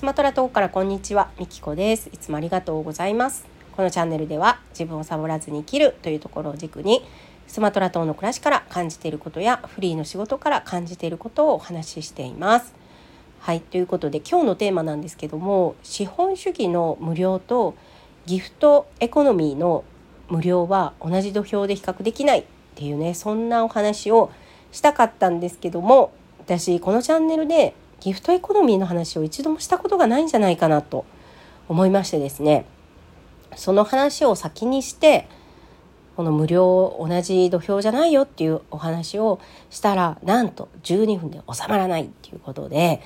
スマトラ島からこんにちは、みきこです。いつもありがとうございます。このチャンネルでは自分をサボらずに生きるというところを軸にスマトラ島の暮らしから感じていることやフリーの仕事から感じていることをお話ししています。はい、ということで今日のテーマなんですけども資本主義の無料とギフトエコノミーの無料は同じ土俵で比較できないっていうねそんなお話をしたかったんですけども私このチャンネルでギフトエコノミーの話を一度もしたことがないんじゃないかなと思いましてですね。その話を先にしてこの無料同じ土俵じゃないよっていうお話をしたらなんと12分で収まらないっていうことで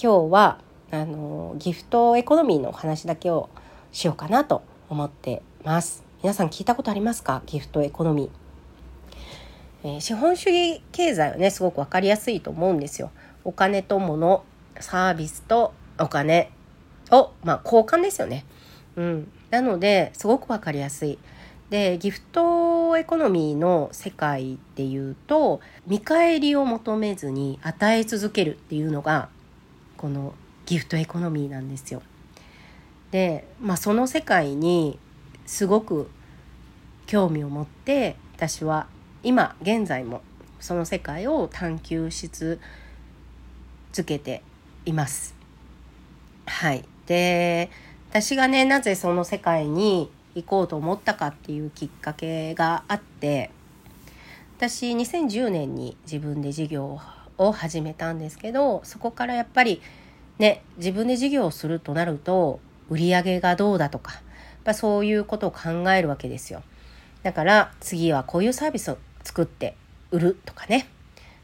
今日はあのギフトエコノミーの話だけをしようかなと思ってます。皆さん聞いたことありますか？ギフトエコノミー、えー、資本主義経済はねすごく分かりやすいと思うんですよ。お金と物サービスとお金を、まあ、交換ですよね。うん、なのですごく分かりやすい。でギフトエコノミーの世界っていうと見返りを求めずに与え続けるっていうのがこのギフトエコノミーなんですよ。で、まあ、その世界にすごく興味を持って私は今現在もその世界を探求し続けつけています。はい、で私がねなぜその世界に行こうと思ったかっていうきっかけがあって私2010年に自分で事業を始めたんですけどそこからやっぱりね自分で事業をするとなると売り上げがどうだとかやっぱそういうことを考えるわけですよ。だから次はこういうサービスを作って売るとかね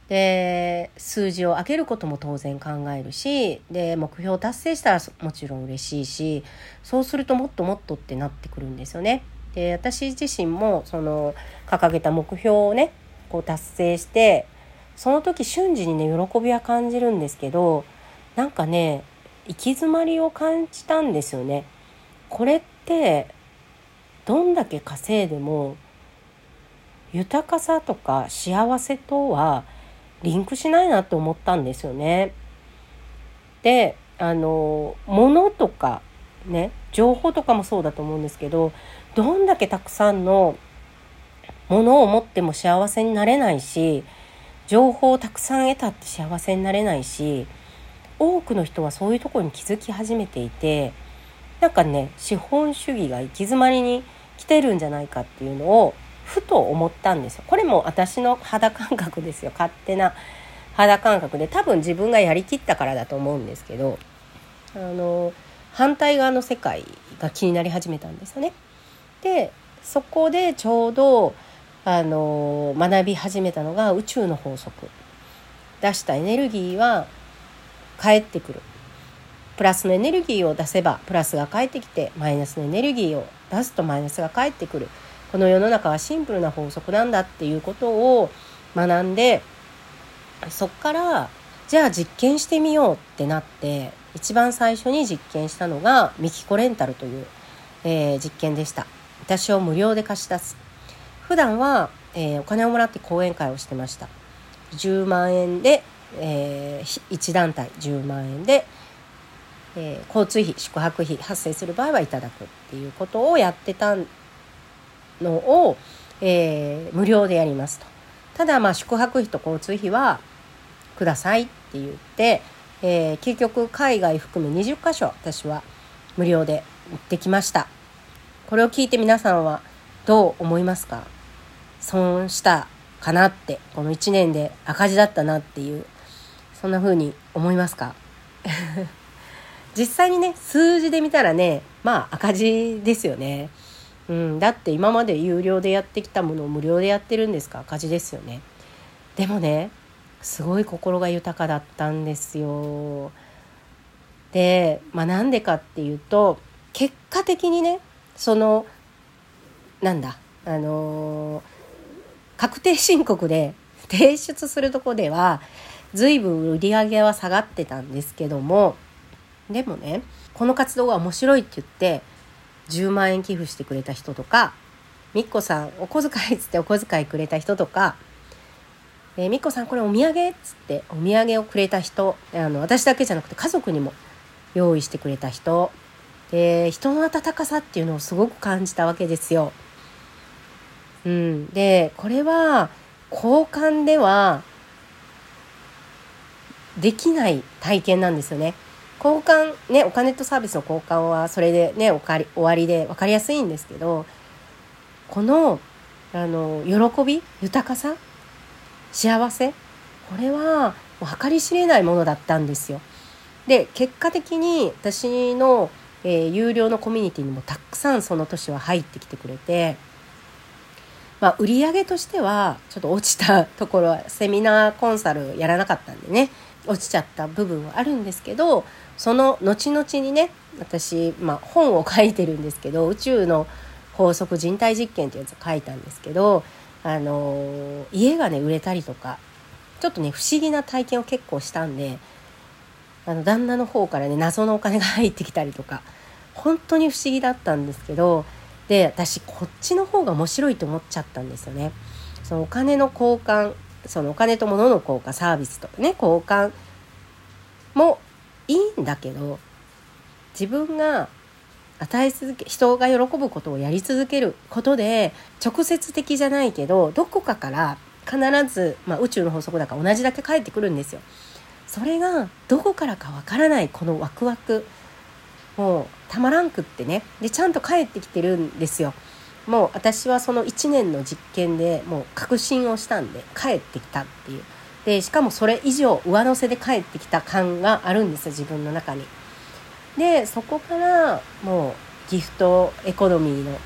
で数字を上げることも当然考えるしで目標を達成したらもちろん嬉しいしそうするともっともっとってなってくるんですよね。で私自身もその掲げた目標をねこう達成してその時瞬時にね喜びは感じるんですけどなんかね行き詰まりを感じたんですよね。これってどんだけ稼いでも豊かさとか幸せとはリンクしないなと思ったんですよね。であの物とかね情報とかもそうだと思うんですけどどんだけたくさんのものを持っても幸せになれないし情報をたくさん得たって幸せになれないし多くの人はそういうところに気づき始めていてなんかね資本主義が行き詰まりに来てるんじゃないかっていうのをふと思ったんですよ。これも私の肌感覚ですよ。勝手な肌感覚で多分自分がやりきったからだと思うんですけどあの反対側の世界が気になり始めたんですよね。でそこでちょうどあの学び始めたのが宇宙の法則。出したエネルギーは返ってくる。プラスのエネルギーを出せばプラスが返ってきてマイナスのエネルギーを出すとマイナスが返ってくる。この世の中はシンプルな法則なんだっていうことを学んでそっからじゃあ実験してみようってなって一番最初に実験したのがミキコレンタルという、えー、実験でした。私を無料で貸し出す。普段は、えー、お金をもらって講演会をしてました。10万円で、えー、1団体10万円で、えー、交通費宿泊費発生する場合はいただくっていうことをやってたのを、えー、無料でやりますと。ただまあ宿泊費と交通費はくださいって言って、えー、結局海外含め20箇所私は無料で行ってきました。これを聞いて皆さんはどう思いますか？損したかなってこの1年で赤字だったなっていうそんな風に思いますか？実際にね数字で見たらねまあ赤字ですよね。うん、だって今まで有料でやってきたものを無料でやってるんですか？赤字ですよね。でもねすごい心が豊かだったんですよ。で、まあ、なんでかっていうと結果的にねそのなんだあのー、確定申告で 提出するとこでは随分売り上げは下がってたんですけどもでもねこの活動が面白いって言って10万円寄付してくれた人とかみっこさんお小遣いっつってお小遣いくれた人とかえー、みっこさんこれお土産っつってお土産をくれた人あの私だけじゃなくて家族にも用意してくれた人で人の温かさっていうのをすごく感じたわけですよ。うん、でこれは交換ではできない体験なんですよね。交換ねお金とサービスの交換はそれでねおかり終わりで分かりやすいんですけどこのあの喜び豊かさ幸せこれは計り知れないものだったんですよ。で結果的に私の、えー、有料のコミュニティにもたくさんその年は入ってきてくれて、まあ、売り上げとしてはちょっと落ちたところはセミナーコンサルやらなかったんでね落ちちゃった部分はあるんですけどその後々にね私、まあ、本を書いてるんですけど宇宙の法則人体実験っていうやつを書いたんですけどあの家がね売れたりとかちょっとね不思議な体験を結構したんであの旦那の方からね謎のお金が入ってきたりとか本当に不思議だったんですけどで私こっちの方が面白いと思っちゃったんですよね。そのお金の交換そのお金と物の交換サービスとね交換もいいんだけど自分が与え続け人が喜ぶことをやり続けることで直接的じゃないけどどこかから必ず、まあ、宇宙の法則だから同じだけ返ってくるんですよ。それがどこからかわからないこのワクワクもうたまらんくってねでちゃんと帰ってきてるんですよ。もう私はその1年の実験でもう確信をしたんで帰ってきたっていうでしかもそれ以上上乗せで帰ってきた感があるんですよ自分の中に。でそこからもうギフトエコノミーの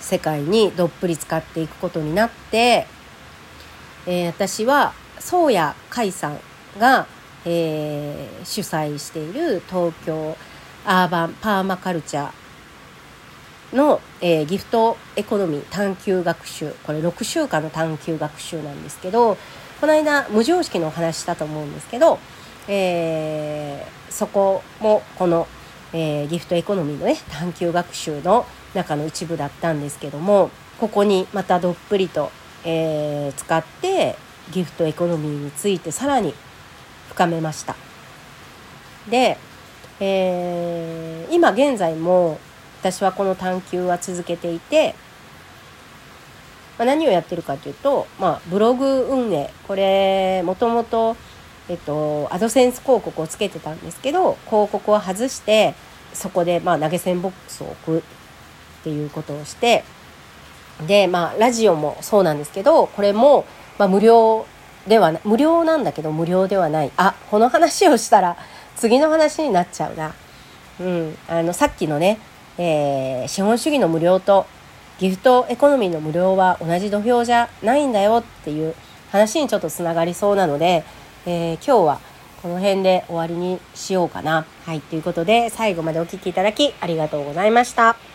世界にどっぷり使っていくことになって、えー、私は宗谷海さんが、えー、主催している東京アーバンパーマカルチャーの、えー、ギフトエコノミー探究学習これ6週間の探究学習なんですけどこの間無常識のお話したと思うんですけど、えー、そこもこの、えー、ギフトエコノミーのね探究学習の中の一部だったんですけどもここにまたどっぷりと、え、使ってギフトエコノミーについてさらに深めました。で、え、今現在も私はこの探求は続けていてまあ、何をやってるかというと、まあ、ブログ運営。これもともと、えっと、アドセンス広告をつけてたんですけど広告を外してそこで、まあ、投げ銭ボックスを置くっていうことをしてでまあラジオもそうなんですけどこれも、まあ、無料では無料なんだけど無料ではない。あこの話をしたら次の話になっちゃうな。うん、あのさっきのね、えー、資本主義の無料とギフトエコノミーの無料は同じ土俵じゃないんだよっていう話にちょっとつながりそうなので、えー、今日はこの辺で終わりにしようかな。はい、ということで最後までお聴きいただきありがとうございました。